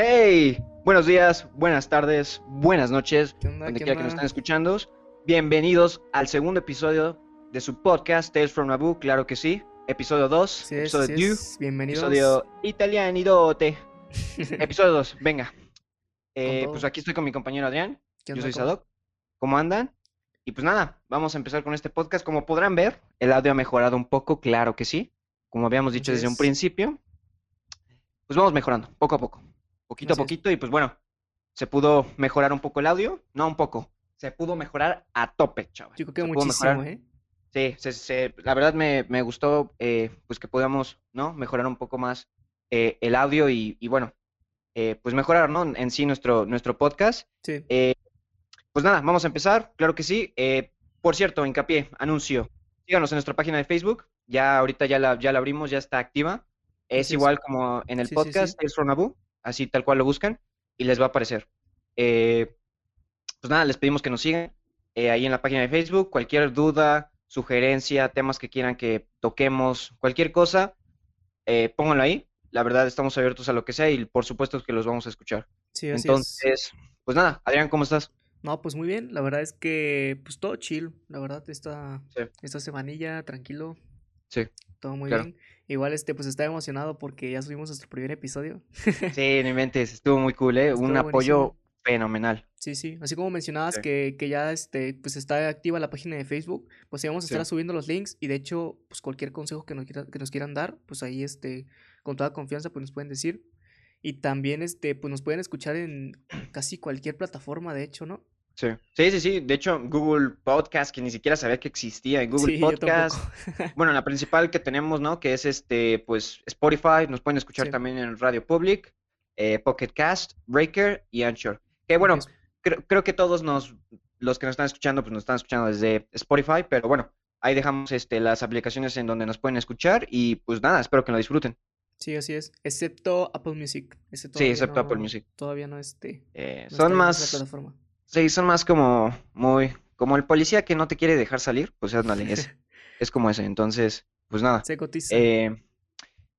Hey, buenos días, buenas tardes, buenas noches, ¿Qué onda? donde ¿Qué quiera que nos estén escuchando. Bienvenidos al segundo episodio de su podcast Tales from Naboo, claro que sí. Episodio 2, Así es, episodio así 2, es. Bienvenidos. episodio italianidote. episodio 2, venga. Eh, pues aquí estoy con mi compañero Adrián, ¿Qué yo soy? Sadok. ¿Cómo andan? Y pues nada, vamos a empezar con este podcast. Como podrán ver, el audio ha mejorado un poco, claro que sí. Como habíamos dicho desde un principio, pues vamos mejorando, poco a poco, poquito a es. poquito. Y pues bueno, se pudo mejorar un poco el audio, no un poco, se pudo mejorar a tope, chaval. Yo creo que Se muchísimo. ¿eh? Sí, se- se- la verdad me, me gustó eh, pues que podamos, ¿no? Mejorar un poco más eh, el audio y, y bueno, eh, pues mejorar, ¿no? En sí nuestro, nuestro podcast. Sí. Eh, pues nada, vamos a empezar, claro que sí. Eh, por cierto, hincapié, anuncio. Síganos en nuestra página de Facebook. Ya ahorita ya la, ya la abrimos, ya está activa. Es es. igual como en el Sí, podcast, from Naboo, así tal cual lo buscan y les va a aparecer. Eh, pues nada, les pedimos que nos sigan eh, ahí en la página de Facebook. Cualquier duda, sugerencia, temas que quieran que toquemos, cualquier cosa, eh, pónganlo ahí. La verdad, estamos abiertos a lo que sea y por supuesto que los vamos a escuchar. Sí, así es. Entonces, pues nada, Adrián, ¿cómo estás? No, pues muy bien. La verdad es que, pues todo chill. La verdad, esta, Sí. esta semanilla, tranquilo. Sí. Todo muy Claro. bien. Igual, este, pues estaba emocionado porque ya subimos nuestro primer episodio. Sí, no inventes, estuvo muy cool, ¿eh? Un apoyo fenomenal. Sí, sí. Así como mencionabas Sí. que, que ya este, pues está activa la página de Facebook, pues íbamos a estar Sí. subiendo los links y de hecho, pues cualquier consejo que nos, quiera- que nos quieran dar, pues ahí este, con toda confianza, pues nos pueden decir. Y también este, pues nos pueden escuchar en casi cualquier plataforma, de hecho, ¿no? Sí. Sí, sí, sí. De hecho, Google Podcast, que ni siquiera sabía que existía en Google Sí, Podcast. Bueno, la principal que tenemos, ¿no? Que es este, pues, Spotify. Nos pueden escuchar Sí. también en Radio Public, eh, Pocket Cast, Breaker y Anchor. Que bueno, Ok, creo, creo que todos nos, los que nos están escuchando, pues nos están escuchando desde Spotify, pero bueno, ahí dejamos este, las aplicaciones en donde nos pueden escuchar y pues nada, espero que lo disfruten. Sí, así es. Excepto Apple Music. Ese Sí, excepto Apple Music. Todavía no, este, Eh, no son más, plataforma. Sí, son más como muy, como el policía que no te quiere dejar salir, pues ándale, es, es como ese. Entonces, pues nada. Se cotiza. Eh,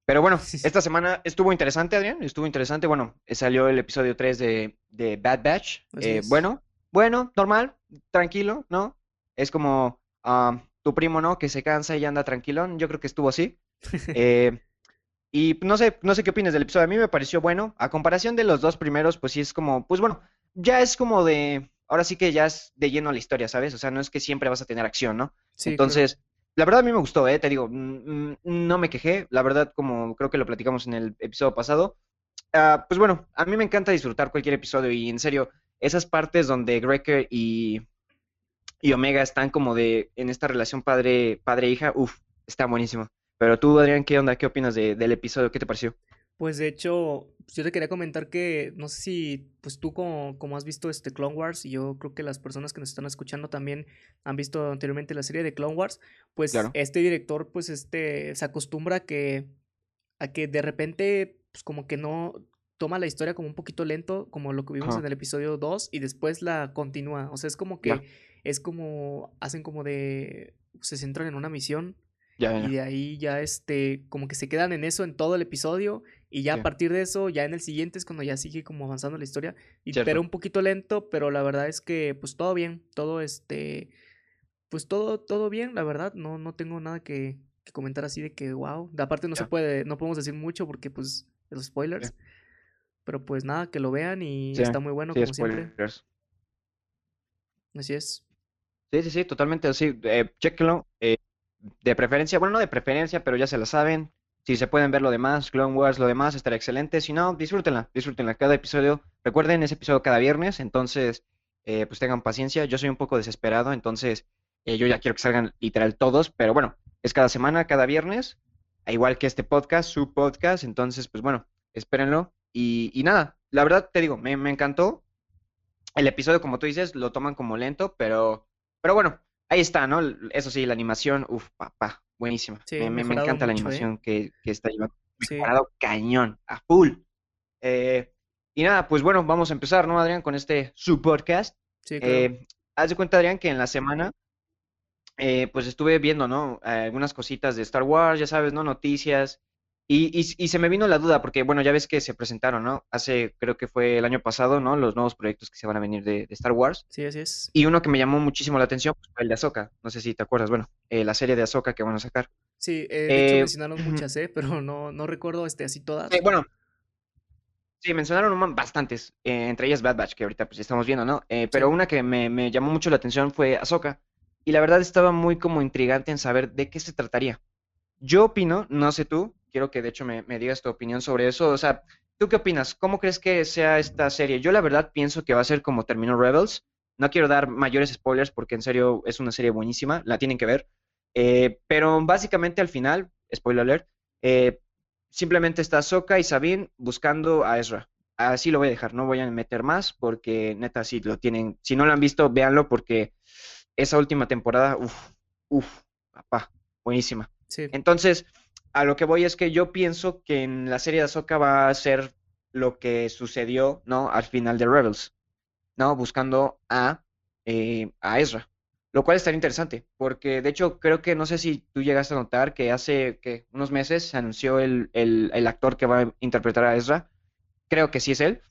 pero bueno, esta semana estuvo interesante, Adrián, estuvo interesante. Bueno, eh, salió el episodio 3 de, de Bad Batch. Eh, bueno, bueno, normal, tranquilo, ¿no? Es como ah, tu primo, ¿no? Que se cansa y anda tranquilón. Yo creo que estuvo así. Eh, y no sé, no sé qué opinas del episodio. A mí me pareció bueno. A comparación de los dos primeros, pues sí es como, pues bueno, ya es como de, ahora sí que ya es de lleno la historia, ¿sabes? O sea, no es que siempre vas a tener acción, ¿no? Sí, claro. Entonces, la verdad a mí me gustó, ¿eh? Te digo, no me quejé. La verdad, como creo que lo platicamos en el episodio pasado. ah, pues bueno, a mí me encanta disfrutar cualquier episodio y en serio, esas partes donde Greker y, y Omega están como de, en esta relación padre, padre-hija, uff, está buenísimo. Pero tú, Adrián, ¿qué onda? ¿Qué opinas de- del episodio? ¿Qué te pareció? Pues de hecho, yo te quería comentar que no sé si pues tú como, como has visto este Clone Wars y yo creo que las personas que nos están escuchando también han visto anteriormente la serie de Clone Wars, pues Claro. este director pues este se acostumbra a que a que de repente pues como que no toma la historia como un poquito lento, como lo que vimos Ajá. en el episodio 2 y después la continúa, o sea, es como que Ya. es como hacen como de se centran en una misión Ya, ya, y de ahí ya este, como que se quedan en eso en todo el episodio. Y ya a partir de eso, ya en el siguiente es cuando ya sigue como avanzando la historia. Y, Cierto. pero un poquito lento, pero la verdad es que pues todo bien, todo este, pues todo, todo bien, la verdad. No, no tengo nada que, que comentar así de que wow. De aparte no se puede, no podemos decir mucho porque pues los spoilers. Pero pues nada, que lo vean y Sí, está muy bueno Sí, como siempre. Así es. Sí, sí, sí, totalmente así. Eh, chéquenlo. eh, de preferencia, bueno, no de preferencia, pero ya se la saben. Si se pueden ver lo demás, Clone Wars, lo demás, estará excelente. Si no, disfrútenla, disfrútenla. Cada episodio, recuerden, ese episodio cada viernes, entonces, eh, pues tengan paciencia. Yo soy un poco desesperado, entonces, eh, yo ya quiero que salgan literal todos, pero bueno, es cada semana, cada viernes, igual que este podcast, su podcast, entonces, pues bueno, espérenlo. Y, y nada, la verdad te digo, me, me encantó. El episodio, como tú dices, lo toman como lento, pero, pero bueno, ahí está, ¿no? Eso sí, la animación, uff, papá, buenísima. Sí, me, encanta la ¿eh? animación que, que está llevando. Sí. Cañón, a full. Eh, y nada, pues bueno, vamos a empezar, ¿no, Adrián? Con este su podcast. Sí, claro. Eh, haz de cuenta, Adrián, que en la semana, eh, pues estuve viendo, ¿no? Eh, algunas cositas de Star Wars, ya sabes, ¿no? Noticias. Y, y, y se me vino la duda, porque bueno, ya ves que se presentaron, ¿no? Hace, creo que fue el año pasado, ¿no? Los nuevos proyectos que se van a venir de, de Star Wars. Sí, así es. Y uno que me llamó muchísimo la atención pues, fue el de Ahsoka. No sé si te acuerdas, bueno, eh, la serie de Ahsoka que van a sacar. Sí, eh, de hecho Eh, mencionaron muchas, ¿eh? Pero no, no recuerdo este, así eh, todas. bueno, sí, mencionaron bastantes, eh, entre ellas Bad Batch, que ahorita pues estamos viendo, ¿no? Eh, pero Sí. una que me, me llamó mucho la atención fue Ahsoka. Y la verdad estaba muy como intrigante en saber de qué se trataría. Yo opino, no sé tú, quiero que de hecho me, me digas tu opinión sobre eso. O sea, ¿tú qué opinas? ¿Cómo crees que sea esta serie? Yo la verdad pienso que va a ser como terminó Rebels. No quiero dar mayores spoilers porque en serio es una serie buenísima, la tienen que ver. Eh, pero básicamente al final, spoiler alert, eh, simplemente está Sokka y Sabine buscando a Ezra. Así lo voy a dejar, no voy a meter más porque neta si lo tienen, si no lo han visto, véanlo porque esa última temporada, uff, uff, papá, buenísima. Sí, Entonces, a lo que voy es que yo pienso que en la serie de Ahsoka va a ser lo que sucedió, ¿no? Al final de Rebels, ¿no? Buscando a, eh, a Ezra. Lo cual estaría interesante, porque de hecho creo que no sé si tú llegaste a notar que hace que unos meses se anunció el, el, el actor que va a interpretar a Ezra. Creo que sí es él.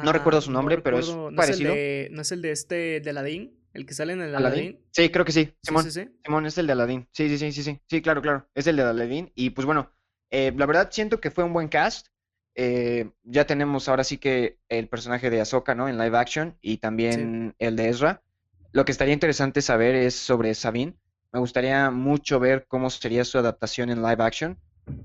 No Ah, recuerdo su no nombre, pero es recuerdo. ¿No es el parecido. de, no es el de este, de Aladdin? ¿El que sale en el ¿Aladdin? Aladdin? Sí, creo que sí. Simón. sí, sí. Simón es el de Aladdin. Sí, sí, sí, sí, sí. Sí, claro, claro. Es el de Aladdin. Y pues bueno, eh, la verdad siento que fue un buen cast. Eh, ya tenemos ahora sí que el personaje de Ahsoka, ¿no? En live action y también el de Ezra. Lo que estaría interesante saber es sobre Sabine. Me gustaría mucho ver cómo sería su adaptación en live action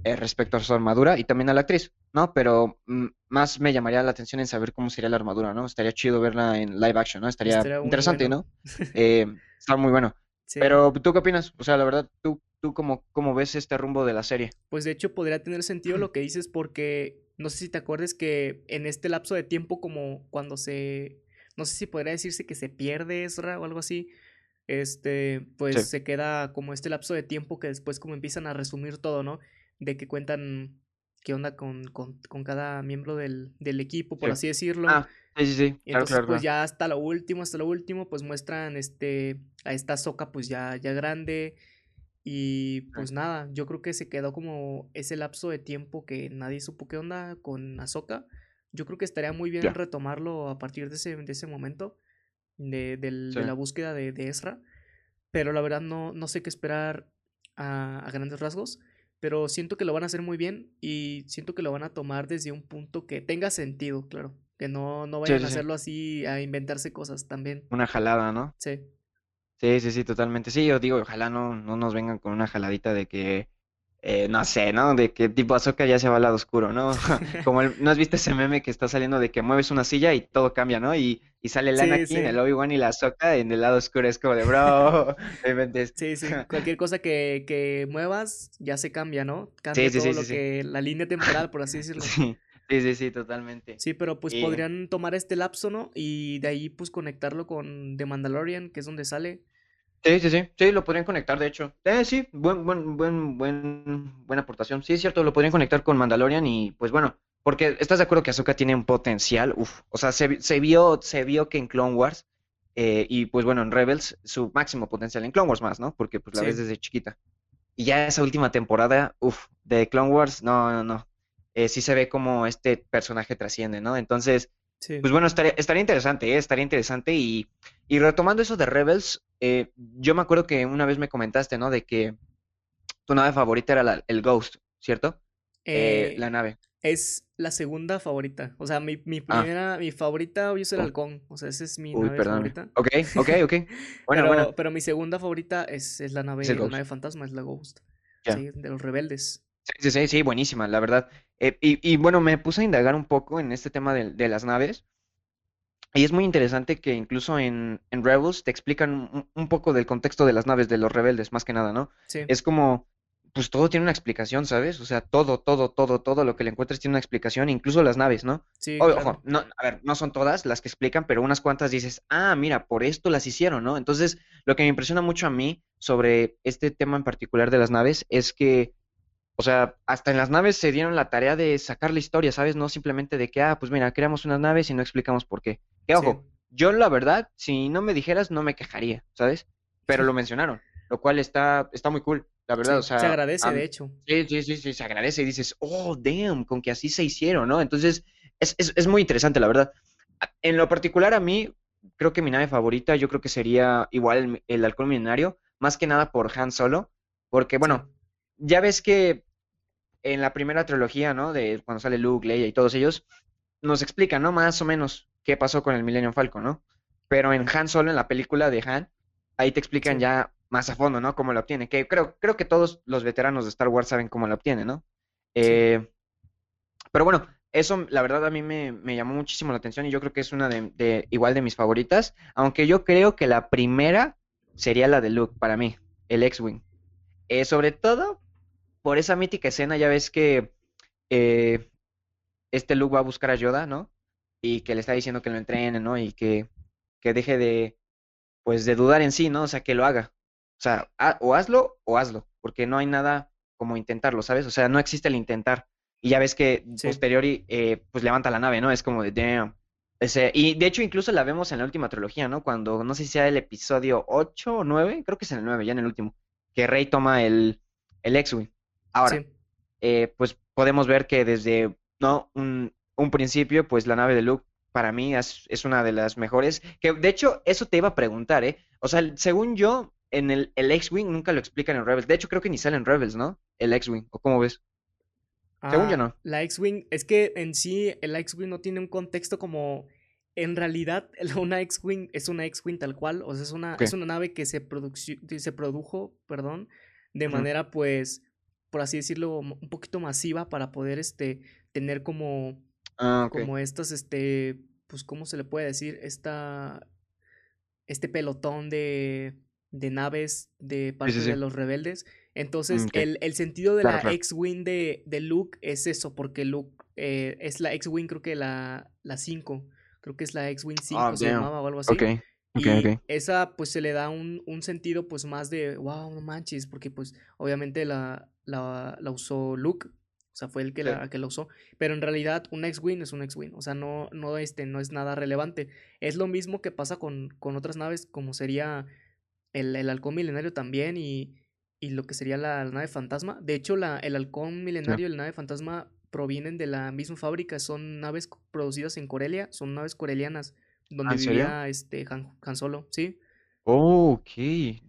eh, respecto a su armadura y también a la actriz, ¿no? Pero mm, más me llamaría la atención en saber cómo sería la armadura, ¿no? Estaría chido verla en live action, ¿no? Estaría interesante, bueno. ¿no? Eh, está muy bueno. Sí. Pero, ¿tú qué opinas? O sea, la verdad, ¿tú, tú cómo, cómo ves este rumbo de la serie? Pues de hecho podría tener sentido lo que dices porque no sé si te acuerdas que en este lapso de tiempo como cuando se, no sé si podría decirse que se pierde Ezra o algo así, este, pues Sí, se queda como este lapso de tiempo que después como empiezan a resumir todo, ¿no? De que cuentan qué onda con, con, con cada miembro del, del equipo, por sí. así decirlo. Ah, sí, sí, sí. Claro, entonces claro, pues claro. ya hasta lo último, hasta lo último, pues muestran este, a esta Soca pues ya, ya grande. Y Sí, pues nada, yo creo que se quedó como ese lapso de tiempo que nadie supo qué onda con Ahsoka. Yo creo que estaría muy bien retomarlo a partir de ese, de ese momento, de, del- sí. de la búsqueda de, de Ezra. Pero la verdad no, no sé qué esperar a, a grandes rasgos. Pero siento que lo van a hacer muy bien y siento que lo van a tomar desde un punto que tenga sentido, claro. Que no, no vayan a sí, hacerlo así, a inventarse cosas también. Una jalada, ¿no? Sí, Sí, sí, sí, totalmente. Sí, yo digo, ojalá no, no nos vengan con una jaladita de que, eh, no sé, ¿no? De que tipo Ahsoka ya se va al lado oscuro, ¿no? Como el, ¿no has visto ese meme que está saliendo de que mueves una silla y todo cambia, ¿no? Y, y sale el sí, Anakin, el. Obi-Wan y la Ahsoka en el lado oscuro. Es como de, bro. Sí, sí. Cualquier cosa que, que muevas ya se cambia, ¿no? Cambia sí, todo lo que, la línea temporal, por así decirlo. Sí, sí, sí, sí, totalmente. Sí, pero pues Y, podrían tomar este lapso, ¿no? Y de ahí pues conectarlo con The Mandalorian, que es donde sale. Sí, sí, sí, sí, lo podrían conectar, de hecho. Eh, sí, buen, buen, buen, buen, buena aportación. Sí, es cierto, lo podrían conectar con Mandalorian y pues bueno, porque estás de acuerdo que Ahsoka tiene un potencial, uf, o sea, se, se vio, se vio que en Clone Wars eh, y pues bueno, en Rebels su máximo potencial en Clone Wars más, ¿no? Porque pues la ves desde chiquita. Y ya esa última temporada, uff, de Clone Wars, no, no, no. Eh, sí se ve como este personaje trasciende, ¿no? Entonces, sí, pues bueno, estaría, estaría interesante, ¿eh? Estaría interesante. Y, y retomando eso de Rebels, eh, yo me acuerdo que una vez me comentaste, ¿no? De que tu nave favorita era la- el Ghost, ¿cierto? Eh, la Eh, nave. Es la segunda favorita. O sea, mi, mi Ah, primera, mi favorita hoy es el oh, halcón. O sea, esa es mi uy, nave perdóname. favorita. Ok, ok, ok. Bueno, bueno, Pero, pero mi segunda favorita es, es la es nave, la Ghost. nave fantasma, es la Ghost. Sí, de los rebeldes. Sí, sí, sí, sí, buenísima, la verdad. Eh, y, y bueno, me puse a indagar un poco en este tema de, de las naves. Y es muy interesante que incluso en, en Rebels te explican un, un poco del contexto de las naves de los rebeldes, más que nada, ¿no? Sí, Es como, pues todo tiene una explicación, ¿sabes? O sea, todo, todo, todo, todo lo que le encuentres tiene una explicación, incluso las naves, ¿no? sí, claro. Ojo, no, a ver, no son todas las que explican, pero unas cuantas dices, ah, mira, por esto las hicieron, ¿no? Entonces, lo que me impresiona mucho a mí sobre este tema en particular de las naves es que o sea, hasta en las naves se dieron la tarea de sacar la historia, ¿sabes? No simplemente de que, ah, pues mira, creamos unas naves y no explicamos por qué. Que Sí, ojo, yo la verdad, si no me dijeras, no me quejaría, ¿sabes? Pero lo mencionaron, lo cual está, está muy cool. la verdad, o se agradece, de hecho. sí, sí, sí, sí, se agradece y dices, oh, damn, con que así se hicieron, ¿no? Entonces, es, es, es muy interesante, la verdad. En lo particular, a mí, creo que mi nave favorita, yo creo que sería igual el, Halcón Milenario, más que nada por Han Solo, porque, bueno, ya ves que en la primera trilogía, ¿no? De cuando sale Luke, Leia y todos ellos, nos explican, ¿no? Más o menos qué pasó con el Millennium Falcon, ¿no? Pero en Han Solo, en la película de Han, ahí te explican sí, ya más a fondo, ¿no? Cómo lo obtiene. Que creo, creo que todos los veteranos de Star Wars saben cómo lo obtiene, ¿no? sí. Eh, pero bueno, eso la verdad a mí me, me llamó muchísimo la atención y yo creo que es una de, de- igual de mis favoritas, aunque yo creo que la primera sería la de Luke para mí, el X-Wing. Eh, sobre todo por esa mítica escena, ya ves que eh, este Luke va a buscar a Yoda, ¿no? Y que le está diciendo que lo entrene, ¿no? Y que, que deje de, pues, de dudar en sí, ¿no? O sea, que lo haga. O sea, ha- o hazlo o hazlo, porque no hay nada como intentarlo, ¿sabes? O sea, no existe el intentar. Y ya ves que Sí. posteriori, eh, pues levanta la nave, ¿no? Es como de damn. Ese, y de hecho incluso la vemos en la última trilogía, ¿no? Cuando, no sé si sea el episodio 8 o 9, creo que es en el 9, ya en el último, que Rey toma el, el X-Wing. Ahora, Sí, eh, pues podemos ver que desde, ¿no? Un, un principio, pues la nave de Luke para mí es, es una de las mejores. Que de hecho, eso te iba a preguntar, ¿eh? O sea, según yo, en el, el X-Wing nunca lo explican en Rebels. De hecho, creo que ni sale en Rebels, ¿no? El X-Wing, ¿o cómo ves? Según yo Ah, no. la X-Wing, es que en sí el X-Wing no tiene un contexto como, en realidad una X-Wing es una X-Wing tal cual, o sea, es una, es una nave que se, se produjo, perdón, de manera pues, por así decirlo, un poquito masiva para poder, este, tener como, Ah, como estas, este, pues, ¿cómo se le puede decir? Esta, este pelotón de, de naves de Sí, parte sí, de los rebeldes. Entonces, el, el sentido de Claro, la claro. X-Wing de, de Luke es eso, porque Luke eh, es la X-Wing, creo que la, la 5, creo que es la X-Wing Ah, 5 se damn. llamaba o algo así. ok, Y ok. esa pues se le da un, un sentido pues más de, wow, no manches, porque pues obviamente la, la, la usó Luke, o sea, fue el que la, que la usó, pero en realidad un X-Wing es un X-Wing, o sea, no, no, este, no es nada relevante. Es lo mismo que pasa con, con otras naves como sería el, el halcón milenario también y, y lo que sería la, la nave fantasma. De hecho, la, el halcón milenario y la nave fantasma provienen de la misma fábrica, son naves producidas en Corelia, son naves corelianas Ah, donde ¿en serio? vivía este Han, Han Solo, sí, Oh, ok,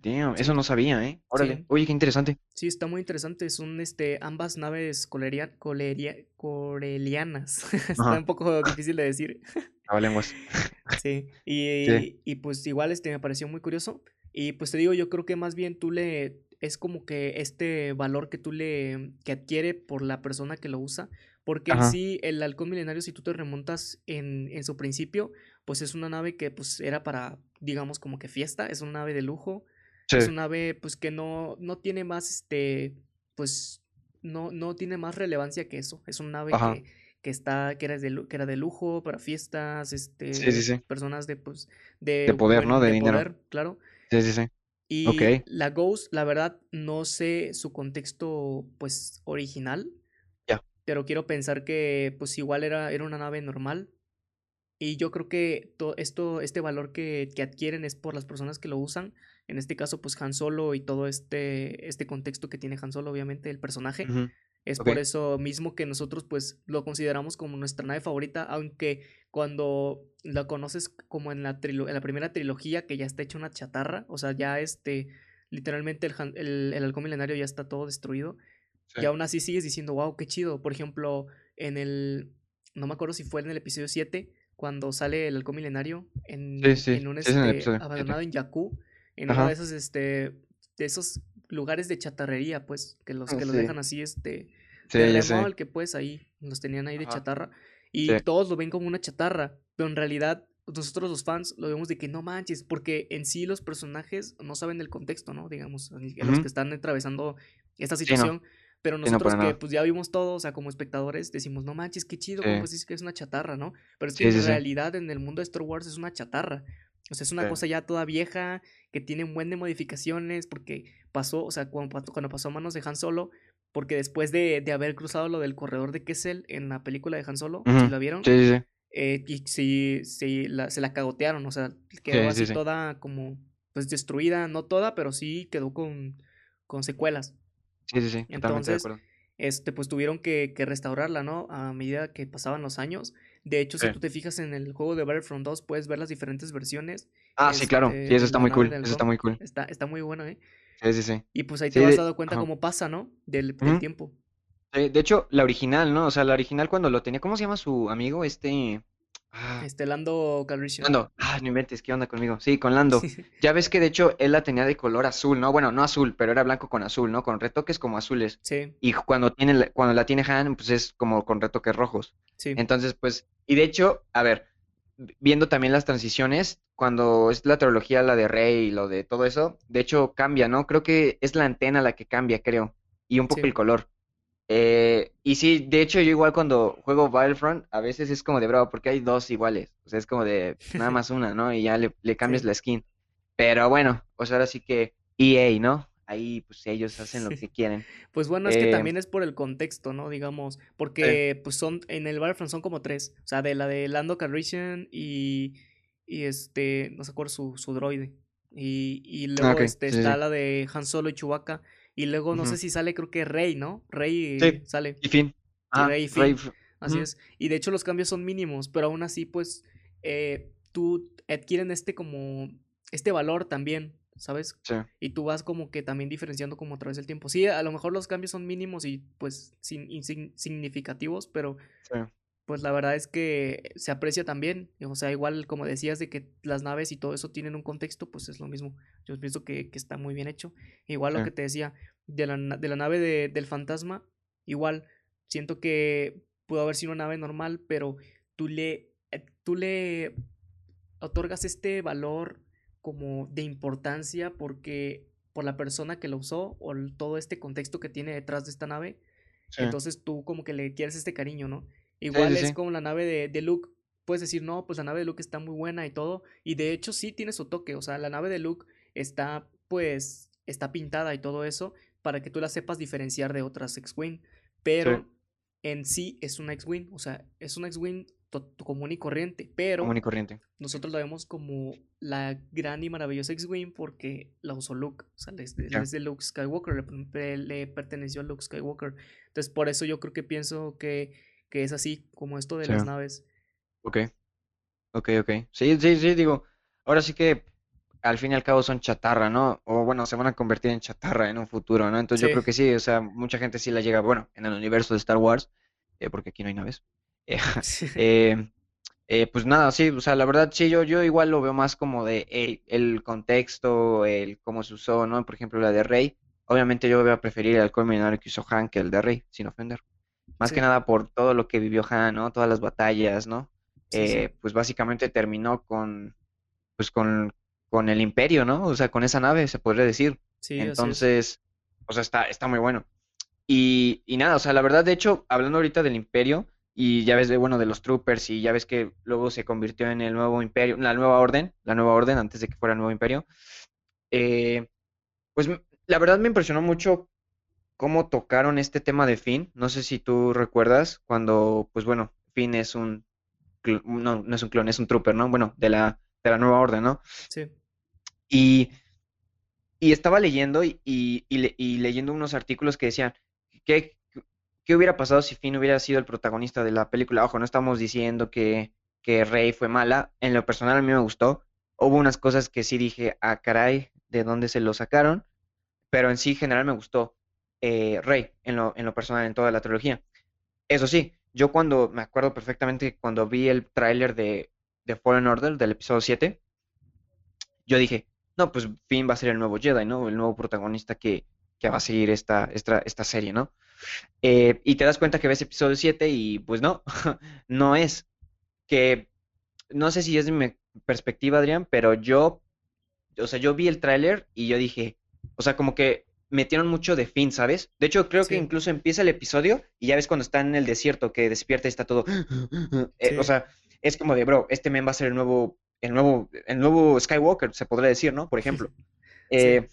damn. Eso no sabía, ¿eh? Órale. sí, Oye, qué interesante. sí, está muy interesante, son este, ambas naves coleria- coleria- corelianas, está un poco difícil de decir, sí, Sí. y, y pues igual este me pareció muy curioso, y pues te digo, yo creo que más bien tú le, es como que este valor que tú le, que adquiere por la persona que lo usa, porque en sí el halcón milenario, si tú te remontas en, en su principio, pues es una nave que pues era para, digamos, como que fiesta, es una nave de lujo, es Sí. una nave pues que no, no tiene más, este, pues no, no tiene más relevancia que eso, es una nave Ajá. que, que está, que era de, que era de lujo para fiestas, Sí, sí, este, sí. personas de, pues, De de, poder, ¿no? De de dinero. poder, claro. Sí, sí, sí. Y la Ghost, la verdad, no sé su contexto, pues, original, Ya. pero quiero pensar que, pues, igual era, era una nave normal. Y yo creo que to- esto, este valor que, que adquieren es por las personas que lo usan. En este caso, pues Han Solo y todo este, este contexto que tiene Han Solo, obviamente, el personaje. Es por eso mismo que nosotros, pues, lo consideramos como nuestra nave favorita, aunque cuando la conoces como en la, trilo- en la primera trilogía, que ya está hecha una chatarra, o sea, ya este, literalmente el, el, el halcón milenario ya está todo destruido, y aún así sigues diciendo, wow, qué chido. Por ejemplo, en el, no me acuerdo si fue en el episodio 7, cuando sale el halcón milenario en, sí. en un Sí, es en el este, episodio 7. abandonado en Jakku, en uno de esos, este, de esos lugares de chatarrería, pues, que los, que los Sí. dejan así, este, Sí, de ya sé. remolque, pues, ahí, los tenían ahí de chatarra, Sí. y todos lo ven como una chatarra, pero en realidad nosotros los fans lo vemos de que no manches, porque en sí los personajes no saben el contexto, ¿no? Digamos, ni- los que están atravesando esta Sí, no. situación, pero Sí, no, nosotros que nada. pues ya vimos todo, o sea, como espectadores, decimos, no manches, qué chido, ¿cómo Sí. pues que es una chatarra, ¿no? Pero es que en realidad en el mundo de Star Wars es una chatarra. O sea, es una Sí. cosa ya toda vieja, que tiene un buen de modificaciones, porque pasó, o sea, cuando, pasó- cuando pasó a manos de Han Solo, porque después de, de haber cruzado lo del corredor de Kessel en la película de Han Solo, la vieron, Sí, sí, sí. eh, y sí, sí, la- se la cagotearon, o sea, quedó Sí, así sí, sí. toda como, pues destruida, no toda, pero sí quedó con, con secuelas. Sí, sí, sí, de Entonces, acuerdo. este, pues tuvieron que, que restaurarla, ¿no? A medida que pasaban los años. De hecho, Sí. si tú te fijas en el juego de Battlefront 2, puedes ver las diferentes versiones, Ah, sí, claro. este, Sí, eso está muy cool. Eso está muy cool. Está, está muy bueno, ¿eh? Sí, sí, sí. Y pues ahí te Sí, vas dando cuenta cómo pasa, ¿no? Del, del Ujú. tiempo. De hecho, la original, ¿no? O sea, la original cuando lo tenía, ¿cómo se llama su amigo? Este. Ah, Este, Lando Calrissian. Lando. Ah, no inventes, ¿qué onda conmigo? Sí, con Lando. Ya ves que de hecho él la tenía de color azul, ¿no? Bueno, no azul, pero era blanco con azul, ¿no? Con retoques como azules. Sí, Y cuando tiene, cuando la tiene Han, pues es como con retoques rojos. sí, Entonces, pues, y de hecho, a ver, vi- viendo también las transiciones, cuando es la trilogía, la de Rey y lo de todo eso, de hecho cambia, ¿no? Creo que es la antena la que cambia, creo, y un poco Sí. el color. Eh, y sí, de hecho, yo igual cuando juego Battlefront, a veces es como de bravo, porque hay dos iguales, o sea, es como de nada más una, ¿no? Y ya le, le cambias Sí. la skin. Pero bueno, pues ahora sí que EA, ¿no? Ahí, pues ellos hacen lo que quieren. Pues bueno, es que Eh, también es por el contexto, ¿no? Digamos, porque pues son, en el Battlefront son como tres, o sea, de la de Lando Calrissian y, y este, no se acuerdo su, su droide. Y, y luego ok, este, sí, está sí. la de Han Solo y Chewbacca. Y luego no sé si sale, creo que Rey, ¿no? Rey Sí, sale. y fin. Sí, Ah, Rey y Finn. Así es. Y de hecho los cambios son mínimos, pero aún así, pues, eh, tú adquieren este como, este valor también, ¿sabes? sí, Y tú vas como que también diferenciando como a través del tiempo. Sí, a lo mejor los cambios son mínimos y pues sin, insign- significativos, pero sí, pues la verdad es que se aprecia también. O sea, igual como decías de que las naves y todo eso tienen un contexto, pues es lo mismo. Yo pienso que, que está muy bien hecho. Igual lo que te decía de la, de la nave de- del fantasma, igual siento que pudo haber sido una nave normal, pero tú le, eh, tú le otorgas este valor como de importancia porque por la persona que lo usó o el- todo este contexto que tiene detrás de esta nave, Sí. entonces tú como que le quieres este cariño, ¿no? Igual sí, es como la nave de, de Luke. Puedes decir, no, pues la nave de Luke está muy buena y todo. Y de hecho sí tiene su toque. O sea, la nave de Luke está, pues, está pintada y todo eso para que tú la sepas diferenciar de otras X-Wing. Pero en sí es una X-Wing. O sea, es una X-Wing común y corriente. Pero Común y corriente. nosotros la vemos como la gran y maravillosa X-Wing porque la usó Luke. O sea, es de, Ya. es de Luke Skywalker, le, per- le perteneció a Luke Skywalker. Entonces, por eso yo creo que pienso que, que es así, como esto de Sí. las naves. Ok, ok, ok. Sí, sí, sí, digo, ahora sí que al fin y al cabo son chatarra, ¿no? O bueno, se van a convertir en chatarra en un futuro, ¿no? Entonces yo creo que sí, o sea, mucha gente sí la llega, bueno, en el universo de Star Wars, eh, porque aquí no hay naves. eh, eh, eh, pues nada, sí, o sea, la verdad sí, yo, yo igual lo veo más como de el, el contexto, el cómo se usó, ¿no? Por ejemplo, la de Rey. Obviamente yo voy a preferir el halcón milenario que hizo Han que el de Rey, sin ofender. Más que nada por todo lo que vivió Han, ¿no? Todas las batallas, ¿no? pues básicamente terminó con, pues con, con el imperio, ¿no? O sea, con esa nave, se podría decir. sí. Entonces, o sea, está, está muy bueno. Y, y nada, o sea, la verdad, de hecho, hablando ahorita del imperio, y ya ves de, bueno, de los troopers, y ya ves que luego se convirtió en el nuevo imperio, la nueva orden, la nueva orden, antes de que fuera el nuevo imperio, eh, pues la verdad me impresionó mucho cómo tocaron este tema de Finn. No sé si tú recuerdas cuando, pues bueno, Finn es un, no, no es un clon, es un trooper, ¿no? Bueno, de la, de la nueva orden, ¿no? Sí, Y, y estaba leyendo y, y- y le- y leyendo unos artículos que decían, ¿qué, qué hubiera pasado si Finn hubiera sido el protagonista de la película? Ojo, no estamos diciendo que, que Rey fue mala. En lo personal a mí me gustó. Hubo unas cosas que sí dije, ah, caray, ¿de dónde se lo sacaron? Pero en sí, en general me gustó eh, Rey, en lo, en lo personal, en toda la trilogía. Eso sí, yo cuando, me acuerdo perfectamente cuando vi el tráiler de, de Fallen Order, del episodio 7, yo dije, no, pues Finn va a ser el nuevo Jedi, ¿no? El nuevo protagonista que, que va a seguir esta, esta, esta serie, ¿no? Eh, y te das cuenta que ves episodio 7 y pues no, no es. Que no sé si es mi perspectiva, Adrián, pero yo, o sea, yo vi el tráiler y yo dije, o sea, como que metieron mucho de Finn, ¿sabes? De hecho, creo que incluso empieza el episodio y ya ves cuando está en el desierto que despierta y está todo, eh, o sea, es como de, bro, este men va a ser el nuevo, el nuevo, el nuevo Skywalker, se podría decir, ¿no? Por ejemplo. sí. Eh,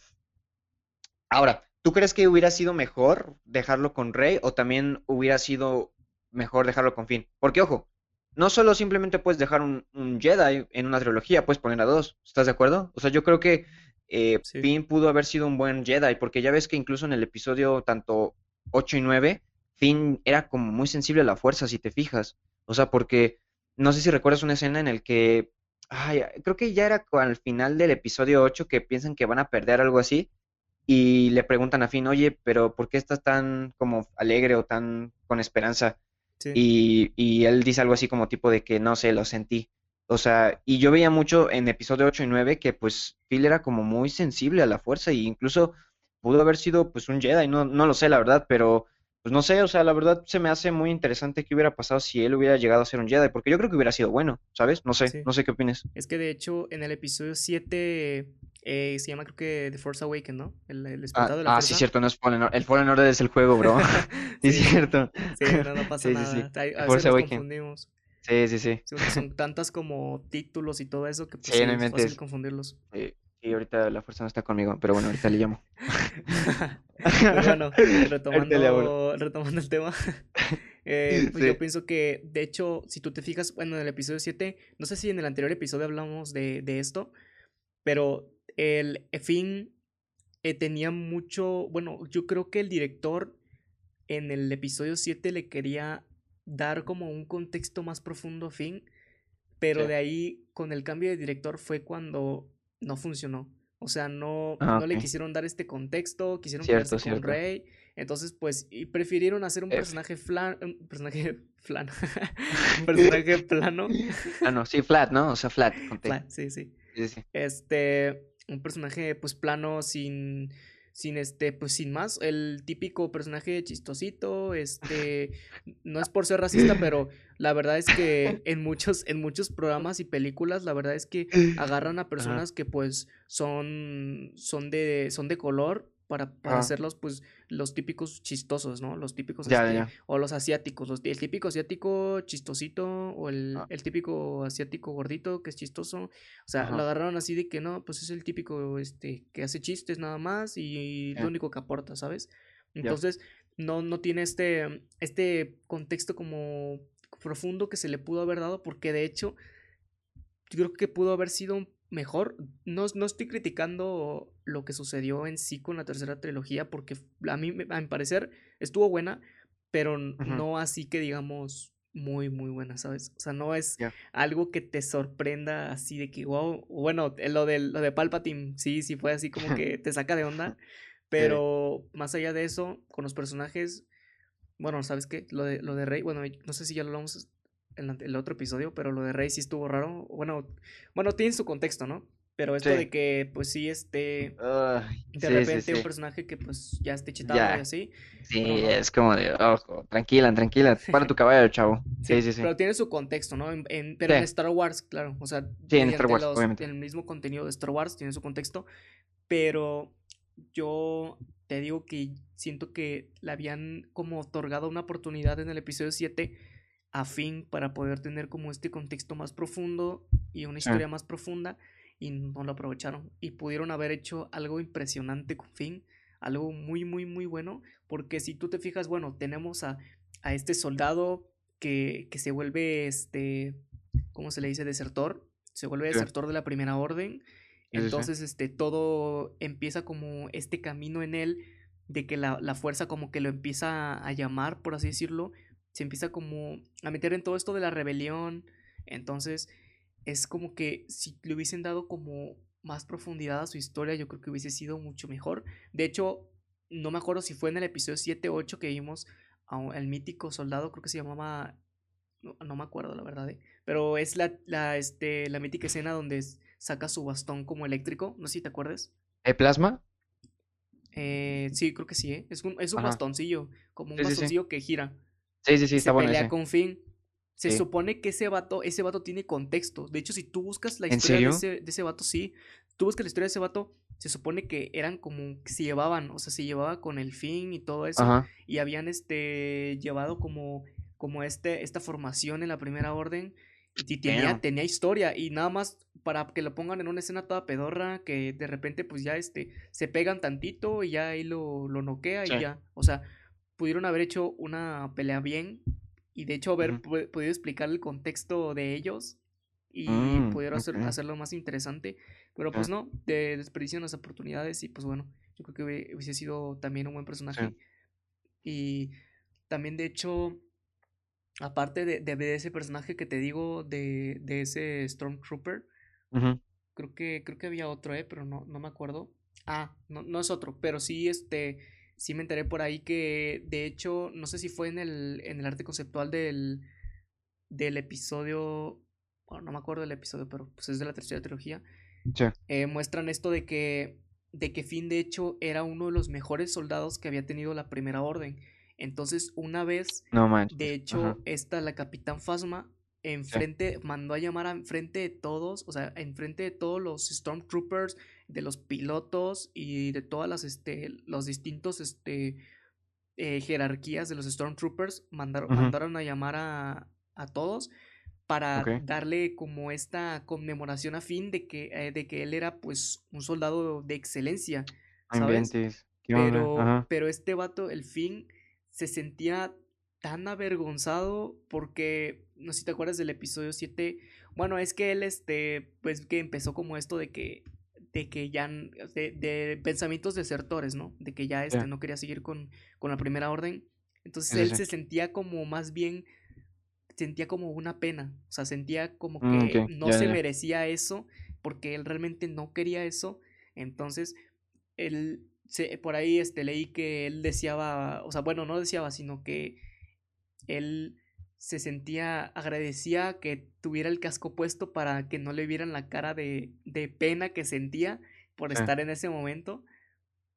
ahora, ¿tú crees que hubiera sido mejor dejarlo con Rey o también hubiera sido mejor dejarlo con Finn? Porque, ojo, no solo simplemente puedes dejar un, un Jedi en una trilogía, puedes poner a dos, ¿estás de acuerdo? O sea, yo creo que eh, Sí. Finn pudo haber sido un buen Jedi, porque ya ves que incluso en el episodio tanto 8 y 9, Finn era como muy sensible a la fuerza, si te fijas. O sea, porque no sé si recuerdas una escena en el que, ay, creo que ya era al final del episodio 8 que piensan que van a perder algo así y le preguntan a Finn, oye, pero ¿por qué estás tan como alegre o tan con esperanza? Sí. Y, y él dice algo así como tipo de que no sé, lo sentí. O sea, y yo veía mucho en episodio 8 y 9 que pues Phil era como muy sensible a la fuerza y incluso pudo haber sido pues un Jedi, no, no lo sé la verdad, pero pues no sé, o sea, la verdad se me hace muy interesante qué hubiera pasado si él hubiera llegado a ser un Jedi, porque yo creo que hubiera sido bueno, ¿sabes? No sé, Sí. no sé qué opinas. Es que de hecho en el episodio 7 eh, se llama creo que The Force Awakens, ¿no? El, el Ah, de la ah, sí, cierto, no es Fallen Order. El Fallen Order es el juego, bro. Sí, es cierto. sí, no, no pasa Sí, sí, sí. nada. Ay, A veces Force nos confundimos. Sí, sí, sí. Son tantas como títulos y todo eso que pues Sí, es fácil confundirlos. Sí, sí, ahorita la fuerza no está conmigo, pero bueno, ahorita le llamo. Pero bueno, retomando, retomando el tema, eh, pues yo pienso que, de hecho, si tú te fijas, bueno, en el episodio 7, no sé si en el anterior episodio hablamos de, de esto, pero el Finn eh, tenía mucho, bueno, yo creo que el director en el episodio 7 le quería dar como un contexto más profundo a Finn, pero Sí. de ahí con el cambio de director fue cuando no funcionó. O sea, no, Ah, no le quisieron dar este contexto, quisieron Cierto, quedarse con cierto. Rey. Entonces, pues, y prefirieron hacer un personaje flan, un personaje flan, un personaje plano. Ah, no, sí, flat, ¿no? O sea, flat, con T. Flan, sí, sí. Sí, sí. Este, un personaje pues plano, sin, sin este, pues sin más, el típico personaje chistosito, este, no es por ser racista, pero la verdad es que en muchos, en muchos programas y películas, la verdad es que agarran a Ajá. personas que pues son, son de, son de color para, para Ajá. hacerlos pues los típicos chistosos, ¿no? Los típicos, Ya, este, ya. o los asiáticos, los- el típico asiático chistosito, o el, Ah, el típico asiático gordito que es chistoso. O sea, lo agarraron así de que no, pues es el típico este que hace chistes nada más y lo único que aporta, ¿sabes? Entonces, no, no tiene este, este contexto como profundo que se le pudo haber dado, porque de hecho, yo creo que pudo haber sido mejor. No, no estoy criticando lo que sucedió en sí con la tercera trilogía, porque a mí, a mi parecer, estuvo buena, pero no así que digamos muy, muy buena, ¿sabes? O sea, no es algo que te sorprenda así de que, wow, bueno, eh, lo de, lo de Palpatine, sí, sí fue así como que te saca de onda, pero más allá de eso, con los personajes, bueno, ¿sabes qué? Lo de, lo de Rey, bueno, no sé si ya lo hablamos en el otro episodio, pero lo de Rey sí estuvo raro, bueno, bueno, tiene su contexto, ¿no? Pero esto de que, pues sí, este, Ay, de sí, sí, repente un personaje que pues ya esté chetado y así, Sí, es como de, ojo, tranquila, tranquila, para tu caballo, chavo. Sí, Sí, sí, pero tiene su contexto, ¿no? En, en- pero en Star Wars, claro, o sea, sí, en Star Wars, los, obviamente. el mismo contenido de Star Wars tiene su contexto, pero yo te digo que siento que le habían como otorgado una oportunidad en el episodio 7 a Finn para poder tener como este contexto más profundo y una historia más profunda y no lo aprovecharon. Y pudieron haber hecho algo impresionante con Finn, algo muy muy muy bueno, porque si tú te fijas, bueno, tenemos a, a este soldado que, que se vuelve este, ¿cómo se le dice? Desertor, se vuelve Sí, desertor de la primera orden, sí, sí, sí. entonces este, todo empieza como este camino en él de que la, la fuerza como que lo empieza a llamar, por así decirlo, se empieza como a meter en todo esto de la rebelión, entonces es como que si le hubiesen dado como más profundidad a su historia, yo creo que hubiese sido mucho mejor. De hecho, no me acuerdo si fue en el episodio 7 o 8 que vimos al mítico soldado, creo que se llamaba, no, no me acuerdo la verdad, ¿eh? pero es la, la, este, la mítica escena donde saca su bastón como eléctrico, no sé si te acuerdas. ¿El plasma? Eh, sí, creo que sí, ¿eh? Es un, es un Ajá. bastoncillo, como un Sí, sí, sí. bastoncillo que gira. Sí, sí, sí, está bueno pelea ese. con Finn. Se Sí. supone que ese vato, ese vato tiene contexto. De hecho, si tú buscas la ¿En historia de ese, de ese vato, sí. Tú buscas la historia de ese vato, se supone que eran como que se llevaban, o sea, se llevaba con el Finn y todo eso. Ajá. Y habían este llevado como, como este, esta formación en la primera orden. Y tenía, tenía historia. Y nada más para que lo pongan en una escena toda pedorra, que de repente, pues ya este, se pegan tantito y ya ahí lo, lo noquea y ya. O sea, pudieron haber hecho una pelea bien. Y de hecho, haber podido explicar el contexto de ellos. y Mm, pudieron hacer, hacerlo más interesante. Pero pues no, de desperdician las oportunidades y pues bueno, yo creo que hubie- hubiese sido también un buen sí. personaje. Y también de hecho, aparte de, de, de ese personaje que te digo, de, de ese Stormtrooper, creo que, creo que había otro, ¿eh? Pero no, no me acuerdo. Ah, no, no es otro, pero sí, este, sí me enteré por ahí que, de hecho, no sé si fue en el, en el arte conceptual del, del episodio, bueno, no me acuerdo del episodio, pero pues es de la tercera trilogía, Sí. eh, muestran esto de que, de que Finn de hecho era uno de los mejores soldados que había tenido la primera orden. Entonces, una vez, No de hecho, Ajá. esta, la Capitán Phasma, Sí. enfrente, mandó a llamar a enfrente de todos, o sea, enfrente de todos los Stormtroopers, de los pilotos y de todas las, este, los distintos, este, eh, jerarquías de los Stormtroopers, mandaron, mandaron a llamar a, a todos para darle como esta conmemoración a Finn de que, eh, de que él era pues un soldado de excelencia, ¿sabes? Pero, pero este vato, el Finn, se sentía tan avergonzado porque, no sé si te acuerdas del episodio 7, bueno, es que él, este, pues que empezó como esto de que, de que ya, de, de pensamientos desertores, ¿no? De que ya, Sí. este, no quería seguir con, con la primera orden. Entonces Sí, él se sentía como más bien, sentía como una pena, o sea, sentía como Mm, que no Ya, se ya. merecía eso porque él realmente no quería eso. Entonces, él, se, por ahí este, leí que él deseaba, o sea, bueno, no deseaba, sino que él se sentía, agradecía que tuviera el casco puesto para que no le vieran la cara de, de pena que sentía por Sí. estar en ese momento.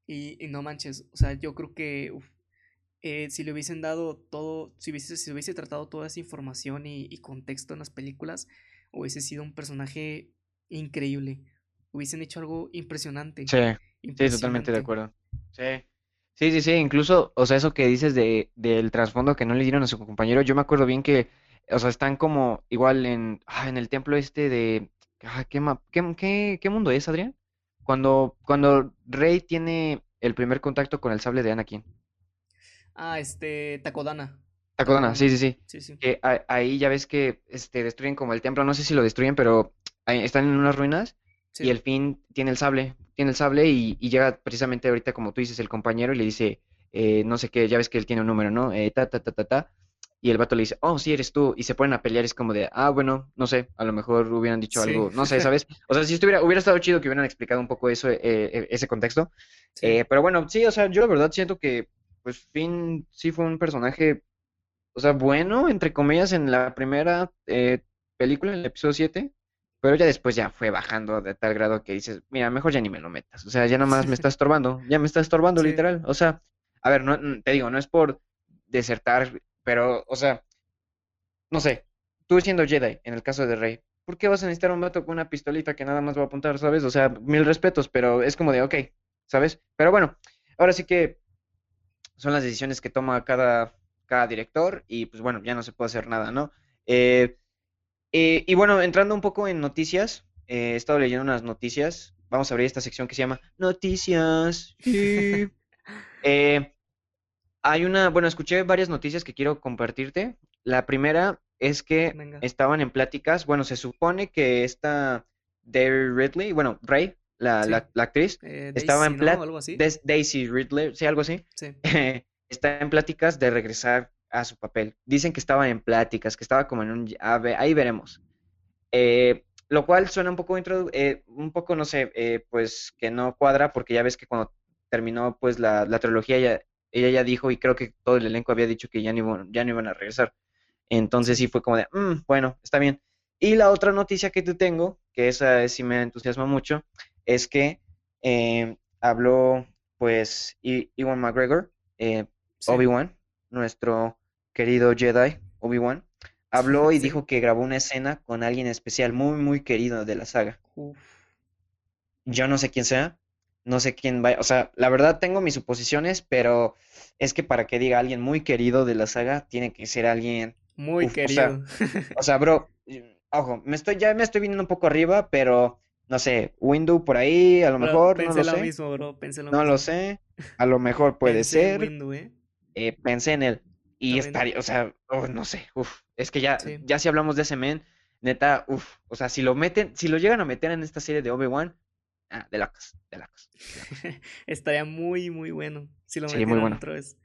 Y, y no manches, o sea, yo creo que uf, eh, si le hubiesen dado todo, si hubiese, si hubiese tratado toda esa información y, y contexto en las películas, hubiese sido un personaje increíble. Hubiesen hecho algo impresionante, Sí, sí, totalmente de acuerdo. Sí. Sí, sí, sí, incluso, o sea, eso que dices de, del trasfondo que no le dieron a su compañero, yo me acuerdo bien que, o sea, están como igual en, ah, en el templo este de, ah, ¿qué, ma- qué, qué, qué mundo es, Adrián? Cuando, cuando Rey tiene el primer contacto con el sable de Anakin. Ah, este, Takodana. Takodana, sí, sí, sí. Sí, sí. Que a- ahí ya ves que este, destruyen como el templo, no sé si lo destruyen, pero ahí están en unas ruinas y el fin tiene el sable, tiene el sable y, y llega precisamente ahorita como tú dices el compañero y le dice, eh, no sé qué, ya ves que él tiene un número, ¿no? Eh, ta, ta, ta, ta, ta. Y el vato le dice, oh, sí, eres tú. Y se ponen a pelear, es como de, ah, bueno, no sé, a lo mejor hubieran dicho Sí. algo, no sé, ¿sabes? O sea, si estuviera, hubiera estado chido que hubieran explicado un poco eso, eh, eh, ese contexto. Sí. Eh, pero bueno, sí, o sea, yo la verdad siento que, pues, Finn sí fue un personaje, o sea, bueno, entre comillas, en la primera eh, película, en el episodio 7, pero ya después ya fue bajando de tal grado que dices, mira, mejor ya ni me lo metas, o sea, ya nada más me está estorbando, ya me está estorbando Sí. literal, o sea, a ver, no, n- te digo, no es por desertar, pero, o sea, no sé, tú siendo Jedi, en el caso de Rey, ¿por qué vas a necesitar un vato con una pistolita que nada más va a apuntar, ¿sabes? O sea, mil respetos, pero es como de, ok, ¿sabes? Pero bueno, ahora sí que son las decisiones que toma cada, cada director y pues bueno, ya no se puede hacer nada, ¿no? Eh, eh, y bueno, entrando un poco en noticias, eh, he estado leyendo unas noticias, vamos a abrir esta sección que se llama Noticias. sí. Eh, hay una, bueno, escuché varias noticias que quiero compartirte. La primera es que Venga. estaban en pláticas, bueno, se supone que esta Daisy Ridley, bueno, Rey, la, Sí. la, la actriz, Eh, estaba Daisy, en. Des- Daisy Ridley, sí, algo así, Sí. está en pláticas de regresar a su papel. Dicen que estaba en pláticas, que estaba como en un, a ver, ahí veremos. Eh, lo cual suena un poco introdu- eh, un poco, no sé, eh, pues que no cuadra, porque ya ves que cuando terminó pues la, la trilogía, ella, ella ya dijo, y creo que todo el elenco había dicho que ya no iban, ya no iban a regresar. Entonces sí fue como de, "Mm, bueno, está bien. Y la otra noticia que te tengo, que esa sí me entusiasma mucho, es que eh, habló pues Ewan McGregor, eh, Sí. Obi-Wan, nuestro querido Jedi, Obi-Wan, habló y Sí. dijo que grabó una escena con alguien especial, muy, muy querido de la saga. Uf. Yo no sé quién sea, no sé quién va, o sea, la verdad tengo mis suposiciones, pero es que para que diga alguien muy querido de la saga, tiene que ser alguien, Muy uf, o sea, querido. o sea, bro, ojo, me estoy, ya me estoy viniendo un poco arriba, pero no sé, Windu por ahí, a lo Bro, mejor, no lo lo sé, mismo, bro. Pensé lo no lo sé, a lo mejor puede Pensé en ser, Windu, ¿eh? eh, pensé en él y También. estaría, o sea, oh, no sé, uf, es que ya, Sí. ya si hablamos de ese men, neta, uff, o sea, si lo meten, si lo llegan a meter en esta serie de Obi-Wan, ah, de locos, de locos. Estaría muy, muy bueno si lo Sí, muy bueno. otra vez.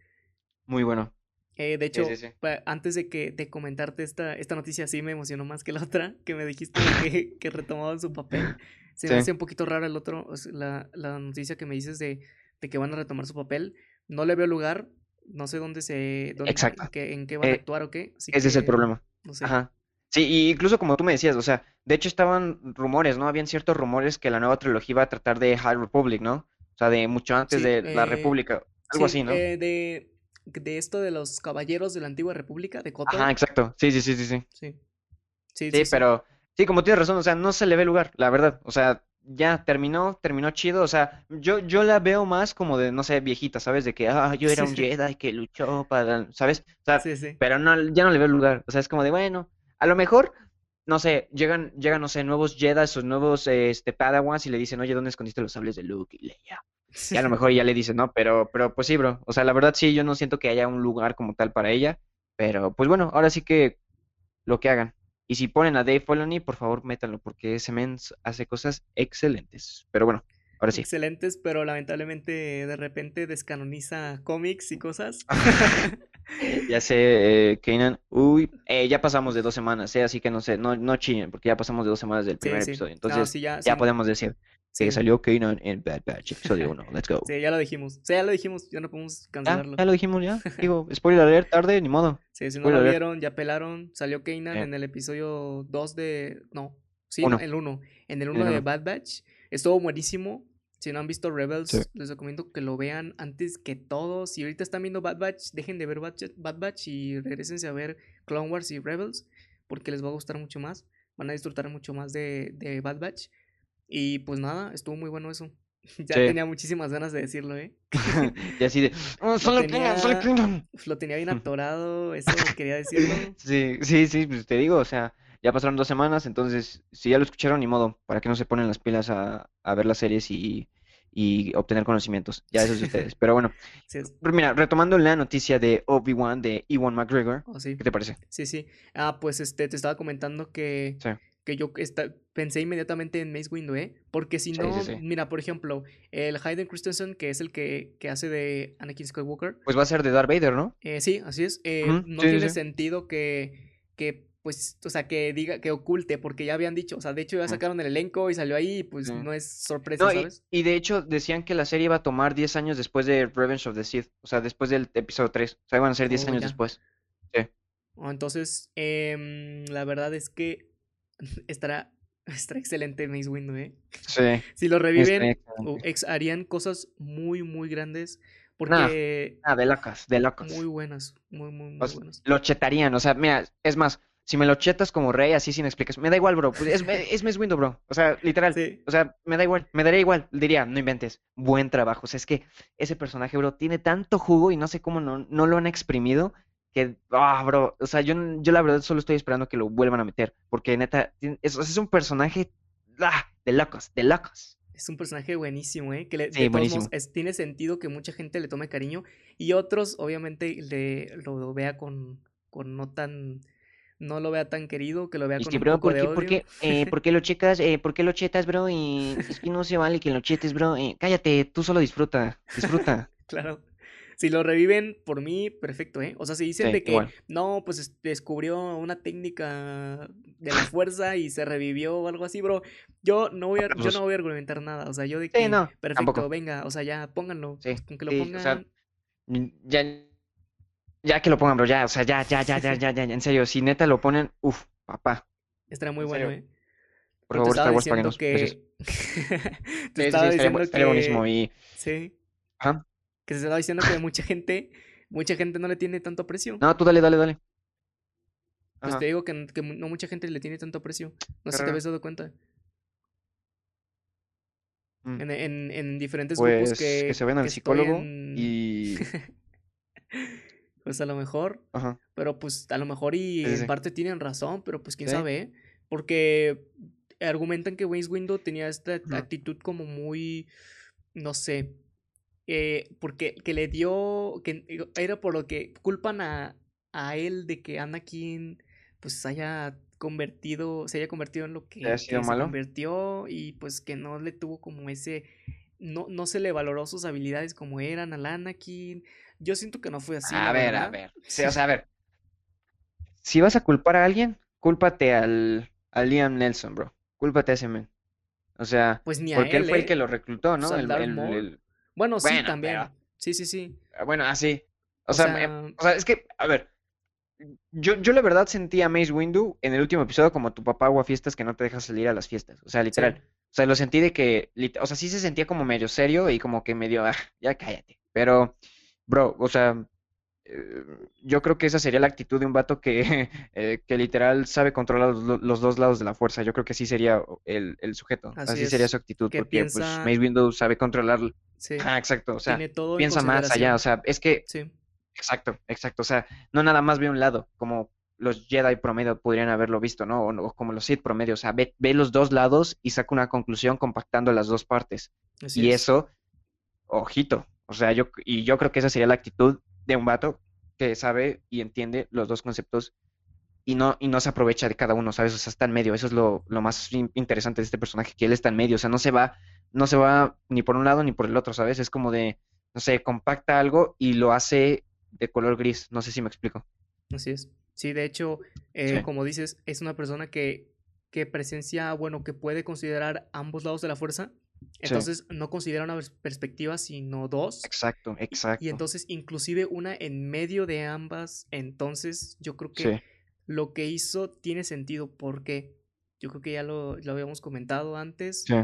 Muy bueno. Eh, de hecho, sí, sí. pa- antes de que de comentarte esta, esta noticia, sí me emocionó más que la otra, que me dijiste que, que retomaban su papel. Se me hace un poquito raro el otro, o sea, la, la noticia que me dices de, de que van a retomar su papel. No le veo lugar, no sé dónde se, dónde, Exacto. en qué, en qué van a Eh, actuar o qué. Así Ese es el problema. no sé. Ajá. Sí, y incluso como tú me decías, o sea, de hecho estaban rumores, ¿no? Habían ciertos rumores que la nueva trilogía iba a tratar de High Republic, ¿no? O sea, de mucho antes Sí, de la eh, República, algo sí, así, ¿no? eh, de, de esto de los caballeros de la antigua república, de Kotor. Ajá, exacto. Sí, sí, sí, sí, sí. Sí. Sí, Sí, sí, sí. pero sí, como tienes razón, o sea, no se le ve lugar, la verdad. O sea, ya terminó, terminó chido. O sea, yo, yo la veo más como de, no sé, viejita, ¿sabes? De que, ah, yo era un Jedi que luchó para, ¿sabes? O sea, Sí, sí. pero no, ya no le veo lugar. O sea, es como de, bueno, a lo mejor, no sé, llegan, llegan, no sé, nuevos Jedi o nuevos, este, Padawans y le dicen, oye, ¿dónde escondiste los sables de Luke y Leia? Y a lo mejor ya le dicen, no, pero, pero pues sí, bro. O sea, la verdad sí, yo no siento que haya un lugar como tal para ella. Pero pues bueno, ahora sí que lo que hagan. Y si ponen a Dave Filoni, por favor, métanlo, porque ese men hace cosas excelentes. Pero bueno, ahora sí. Excelentes, pero lamentablemente de repente descanoniza cómics y cosas. Ya sé, eh, Kanan. Uy, eh, ya pasamos de dos semanas, eh, así que no sé, no, no chillen, porque ya pasamos de dos semanas del primer sí. episodio. No, Entonces, sí, ya, podemos decir sí. salió Kanan en Bad Batch, episodio 1. Let's go. Sí, ya lo dijimos. Sí, ya lo dijimos, ya no podemos cancelarlo. ya lo dijimos, ya. Digo, spoiler alert, tarde, ni modo. Sí, si no spoiler lo alert. vieron, ya pelaron. Salió Kanan Eh. en el episodio 2 de. No, sí, Uno. el 1. En el En 1 el de uno. Bad Batch. Estuvo buenísimo. Si no han visto Rebels, Sí. les recomiendo que lo vean antes que todos. Si ahorita están viendo Bad Batch, dejen de ver Bad Batch, Bad Batch y regresense a ver Clone Wars y Rebels. Porque les va a gustar mucho más. Van a disfrutar mucho más de, de Bad Batch. Y pues nada, estuvo muy bueno eso. Ya Sí. tenía muchísimas ganas de decirlo, ¿eh? Y así de, oh, solo solo tenía-. Uf, Lo tenía bien atorado, eso quería decirlo. Sí, sí, sí, pues te digo, o sea, ya pasaron dos semanas, entonces, si ya lo escucharon, ni modo, para que no se ponen las pilas a, a ver las series y, y obtener conocimientos, ya eso es de ustedes. Pero bueno, Sí, pero mira, retomando la noticia de Obi-Wan, de Ewan McGregor, oh, sí. ¿qué te parece? Sí, sí. Ah, pues este, te estaba comentando que, Sí. Que yo esta- pensé inmediatamente en Mace Windu, ¿eh? Porque si Sí, no, sí, sí. mira, por ejemplo, el Hayden Christensen, que es el que, que hace de Anakin Skywalker, Pues va a ser de Darth Vader, ¿no? eh, sí, así es, eh, no sí, sí, tiene sí. sentido que, que, pues, o sea, que diga, que oculte, porque ya habían dicho, o sea, de hecho ya sacaron el elenco y salió ahí, y pues Sí. no es sorpresa, No, ¿sabes? y de hecho decían que la serie iba a tomar 10 años después de Revenge of the Sith, o sea, después del episodio 3, o sea, iban a ser 10 Oh, años ya. después. Oh, Entonces, em, la verdad es que estará, estará excelente Mace Windu, ¿eh? Sí, Si lo reviven, uh, ex- harían cosas muy, muy grandes. Porque ah, de locos, de locos. muy buenas, muy, muy, muy buenas. lo chetarían, o sea, mira, es más, si me lo chetas como rey así sin explicación, me da igual, bro, pues es, es Mace Windu, bro, o sea, literal, Sí, o sea, me da igual, me daría igual, diría, no inventes, buen trabajo, o sea, es que ese personaje, bro, tiene tanto jugo y no sé cómo no, no lo han exprimido, que, ah, bro, o sea, yo, yo la verdad solo estoy esperando que lo vuelvan a meter, porque neta, es, es un personaje, ah, de locos, de locos. es un personaje buenísimo, ¿eh? Que le, Sí, de buenísimo. es- tiene sentido que mucha gente le tome cariño y otros, obviamente, le, lo vea con, con no tan, no lo vea tan querido, que lo vea Y con que, un bro, poco ¿por de qué, por odio. qué, eh, por qué lo checas, eh, por qué lo chetas, bro? Y es que no se vale que lo chetes, bro. eh, cállate, tú solo disfruta, disfruta. Claro. Si lo reviven, por mí, perfecto, ¿eh? O sea, si dicen Sí, de que igual. no, pues es- descubrió una técnica de la fuerza y se revivió o algo así, bro. Yo no voy a, yo no voy a argumentar nada. O sea, yo de Sí, que no, perfecto, tampoco. venga, o sea, ya pónganlo. Sí, Con que lo sí, o pongan. sea, Mm, Ya, ya que lo pongan, bro, ya, o sea, ya, ya, ya, ya, ya, ya, ya, en serio, si neta lo ponen, uff, papá, Estará muy en bueno, serio. ¿eh? por favor, Star Wars, que. Te estaba diciendo estaría buenísimo que. y, Sí. ajá, Que se estaba diciendo que mucha gente. Mucha gente no le tiene tanto aprecio. no, tú dale, dale, dale. Pues Ajá, te digo que, que no mucha gente le tiene tanto aprecio. No sé si te habías dado cuenta. mm, En, en, en diferentes grupos Pues que, que se que al psicólogo en- y, Pues a lo mejor. ajá, Pero pues a lo mejor y Sí, sí, en parte tienen razón, pero pues quién Sí. sabe. Porque argumentan que Waze Window tenía esta actitud como muy, no sé, eh, porque que le dio, que era por lo que culpan a, a él de que Anakin pues haya convertido, se haya convertido en lo que, ¿Haya sido que se malo? convirtió y pues que no le tuvo como ese, no, no se le valoró sus habilidades como eran al Anakin. Yo siento que no fue así, A ver, a ver. Sí, o sea, a ver. Si vas a culpar a alguien, cúlpate al, a Liam Nelson, bro. Cúlpate a ese men. O sea, Pues ni a porque él él, fue el que ¿eh? lo reclutó, ¿no? Pues al el- Bueno, sí, Bueno, también. pero- Sí, sí, sí. ah, bueno, así. O O sea, sea, eh, o sea, es que, a ver, yo, yo la verdad sentí a Mace Windu en el último episodio como tu papá fiestas que no te deja salir a las fiestas. O sea, sí, literal. O sea, lo sentí de que, o sea, sí se sentía como medio serio y como que medio, ah, ya cállate. Pero, bro, o sea, eh, yo creo que esa sería la actitud de un vato que, eh, que literal sabe controlar los, do- los dos lados de la fuerza. Yo creo que así sería el, el sujeto. así Así sería su actitud, Que porque pues piensa, Mace Windu sabe controlar. Sí, Ah, exacto. O sea, todo piensa más allá. O sea, es que Sí, Exacto, exacto. O sea, no nada más ve un lado, como los Jedi promedio podrían haberlo visto, ¿no? O, o como los Sith promedio. O sea, ve, ve los dos lados y saca una conclusión compactando las dos partes. así Y es. eso, ojito. O sea, yo, y yo creo que esa sería la actitud de un vato que sabe y entiende los dos conceptos y no, y no se aprovecha de cada uno, ¿sabes? O sea, está en medio. Eso es lo, lo más in- interesante de este personaje, que él está en medio. O sea, no se va, no se va ni por un lado ni por el otro, ¿sabes? Es como de, no sé, compacta algo y lo hace de color gris. No sé si me explico. Así es. Sí, de hecho, eh, Sí, como dices, es una persona que, que presencia, bueno, que puede considerar ambos lados de la fuerza. sí, Entonces, no considera una pers- perspectiva, sino dos. exacto, Y, y exacto. entonces, inclusive una en medio de ambas. Entonces, yo creo que Sí, lo que hizo tiene sentido porque yo creo que ya lo, lo habíamos comentado antes, sí,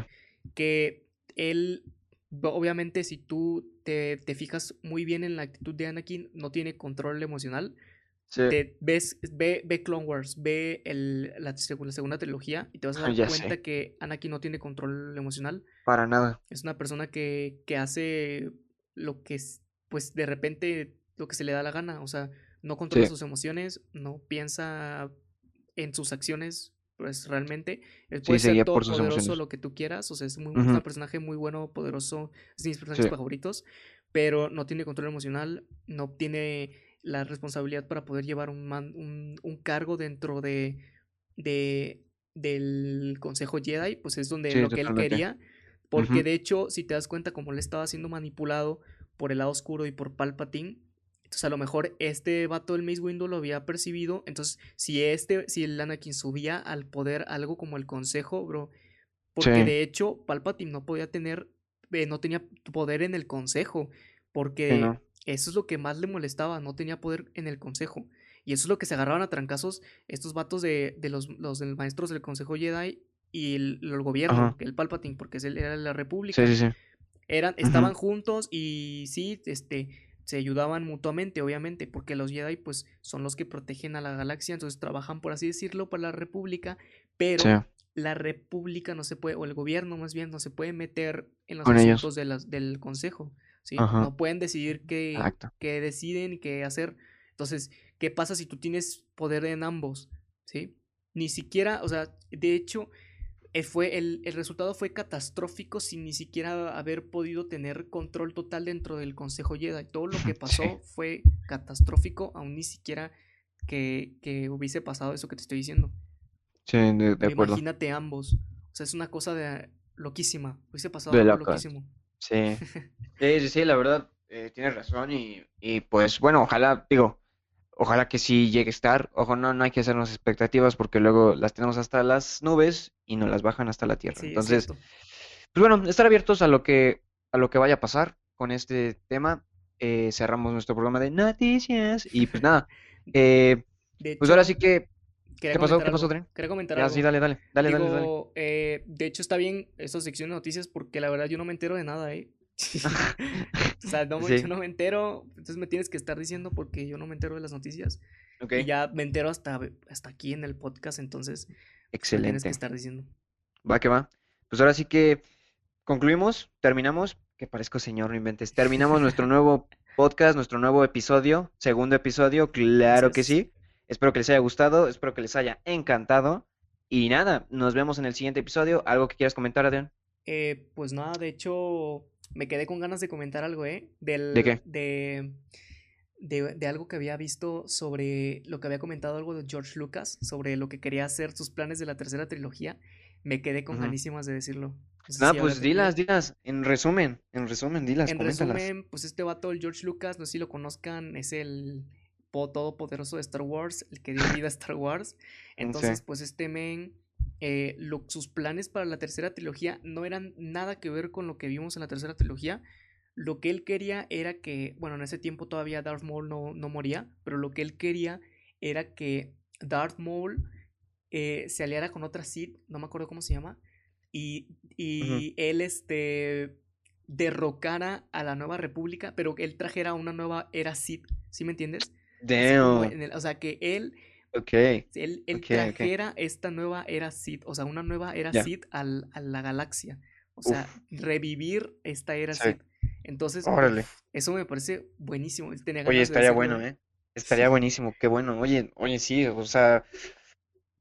que él, obviamente, si tú te, te fijas muy bien en la actitud de Anakin, no tiene control emocional sí, te ves, ve, ve Clone Wars, ve el, la, seg- la segunda trilogía y te vas a dar ya cuenta sé, que Anakin no tiene control emocional. para nada. Es una persona que, que hace lo que es, pues de repente lo que se le da la gana. O sea, no controla Sí, sus emociones, no piensa en sus acciones. Pues realmente, sí, puede se ser todopoderoso, emociones. lo que tú quieras. O sea, es muy, un personaje muy bueno, poderoso, es de mis personajes Sí, favoritos, pero no tiene control emocional, no tiene la responsabilidad para poder llevar un, man- un, un cargo dentro de, de, del Consejo Jedi, pues es donde sí, lo que él quería, porque de hecho, si te das cuenta, como él estaba siendo manipulado por el lado oscuro y por Palpatine, entonces a lo mejor este vato del Mace Windu lo había percibido, entonces si este, si el Anakin subía al poder algo como el Consejo, bro, porque Sí, de hecho Palpatine no podía tener, eh, no tenía poder en el Consejo, sí, porque no. eso es lo que más le molestaba, no tenía poder en el Consejo. Y eso es lo que se agarraban a trancazos estos vatos de, de los, los maestros del Consejo Jedi y el, el gobierno, Ajá. que el Palpatine, porque es el- era la Sí, República. sí, sí. Eran, estaban juntos y sí, este, se ayudaban mutuamente, obviamente, porque los Jedi, pues, son los que protegen a la galaxia, entonces trabajan, por así decirlo, para la República, Sí, pero la República no se puede, o el gobierno más bien, no se puede meter en los con asuntos de las, del Consejo, ¿sí? Ajá, No pueden decidir qué, qué deciden y qué hacer. Entonces, ¿qué pasa si tú tienes poder en ambos? ¿Sí? Ni siquiera, o sea, de hecho, fue el, el resultado fue catastrófico sin ni siquiera haber podido tener control total dentro del Consejo Jedi. Todo lo que Sí, pasó fue catastrófico, aún ni siquiera que, que hubiese pasado eso que te estoy diciendo. sí, de, acuerdo. imagínate ambos. O sea, es una cosa de loquísima. Hubiese pasado De algo loquísimo. Sí, sí, sí, sí, la verdad, eh, tienes razón y, y pues bueno, ojalá, digo, ojalá que sí llegue a estar. Ojo, no, no hay que hacernos expectativas porque luego las tenemos hasta las nubes y nos las bajan hasta la tierra. Sí, es Entonces, pues bueno, estar abiertos a lo que, a lo que vaya a pasar con este tema. Eh, cerramos nuestro programa de noticias y pues nada, eh, pues ahora sí que, ¿qué pasó? ¿Qué pasó. Adrián? Quería comentar Ya, sí, algo. dale, dale, dale, dale, dale. Eh, de hecho está bien esta sección de noticias porque la verdad yo no me entero de nada, ¿eh? O sea, no yo no me entero, entonces me tienes que estar diciendo porque yo no me entero de las noticias y ya me entero hasta, hasta aquí en el podcast, entonces me tienes que estar diciendo. Va que va. Pues ahora sí que concluimos, terminamos, que parezco señor, no inventes. Terminamos nuestro nuevo podcast, nuestro nuevo episodio, segundo episodio, claro que sí. Espero que les haya gustado, espero que les haya encantado. Y nada, nos vemos en el siguiente episodio. ¿Algo que quieras comentar, Adrián? Eh, pues nada, de hecho me quedé con ganas de comentar algo, ¿eh? ¿De Del, qué? de, de, de algo que había visto sobre lo que había comentado algo de George Lucas, sobre lo que quería hacer sus planes de la tercera trilogía. Me quedé con Ujú. ganísimas de decirlo. No sé si pues dilas, dilas. En resumen, en resumen, dilas, En coméntalas. resumen, pues este vato, el George Lucas, no sé si lo conozcan, es el po- todopoderoso de Star Wars, el que dio vida a Star Wars. Entonces, Sí. pues este men, eh, lo- sus planes para la tercera trilogía no eran nada que ver con lo que vimos en la tercera trilogía. Lo que él quería era que, bueno, en ese tiempo todavía Darth Maul no, no moría, pero lo que él quería era que Darth Maul eh, se aliara con otra Sith, no me acuerdo cómo se llama, y, y él este derrocara a la nueva república, pero que él trajera una nueva era Sith, ¿sí me entiendes? Damn. o sea, que él, Ok. él, él Ok, ok. trajera esta nueva era Sith, o sea, una nueva era Ya. Sith al- a la galaxia, o sea, Uf. revivir esta era Sí. Sith. Entonces, Órale. eso me parece buenísimo. Tenía Oye, ganas estaría bueno, ¿eh? Estaría Sí. buenísimo, qué bueno. Oye, oye, sí, o sea,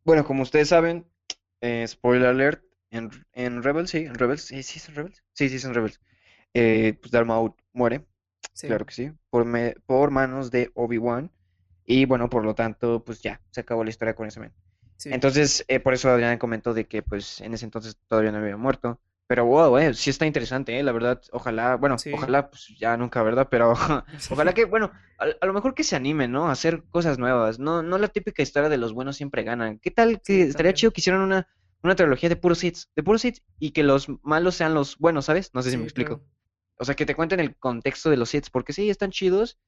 bueno, como ustedes saben, eh, spoiler alert, en, en Rebels, sí, en Rebels, sí, sí, son Rebels, sí, sí, son Rebels. Eh, pues Darth Maul muere, Sí, claro que sí, por, me- por manos de Obi-Wan, y bueno, por lo tanto, pues ya, se acabó la historia con ese men. sí. Entonces, eh, por eso Adrián comentó de que pues en ese entonces todavía no había muerto. Pero wow, eh, sí está interesante, eh, la verdad. Ojalá, bueno, Sí. ojalá, pues ya nunca, ¿verdad? Pero ojalá que, bueno, a, a lo mejor que se animen, ¿no? A hacer cosas nuevas. No, no la típica historia de los buenos siempre ganan. ¿Qué tal que Sí, estaría chido que hicieran una, una trilogía de puros hits, de puros hits y que los malos sean los buenos, ¿sabes? No sé si me explico. claro. O sea, que te cuenten el contexto de los hits, porque sí, están chidos,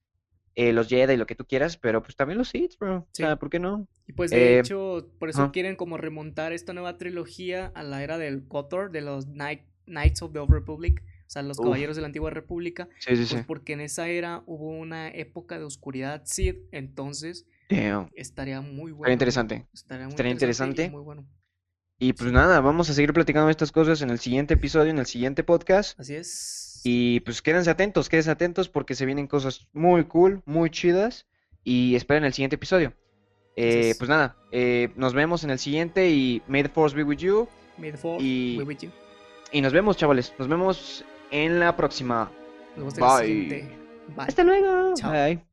eh, los Jedi y lo que tú quieras, pero pues también los hits, bro. O Sí. sea, ¿por qué no? Y pues de Eh, hecho, por eso ajá. quieren como remontar esta nueva trilogía a la era del KOTOR, de los Knight- Knights of the Old Republic, o sea, los Uf. caballeros de la antigua república, Sí, sí, pues sí. porque en esa era hubo una época de oscuridad Sith, entonces Damn. estaría muy bueno. Estaría interesante. Estaría muy Estaría interesante y muy bueno. Y pues Sí. nada, vamos a seguir platicando de estas cosas en el siguiente episodio, en el siguiente podcast. Así es. Y pues quédense atentos, quédense atentos porque se vienen cosas muy cool, muy chidas. Y esperen el siguiente episodio. Eh, es. pues nada, eh, nos vemos en el siguiente y may the force be with you. May the Fourth y- be with you. Y nos vemos, chavales. Nos vemos en la próxima. Nos vemos en el siguiente. Bye. Hasta luego. Chao. Bye.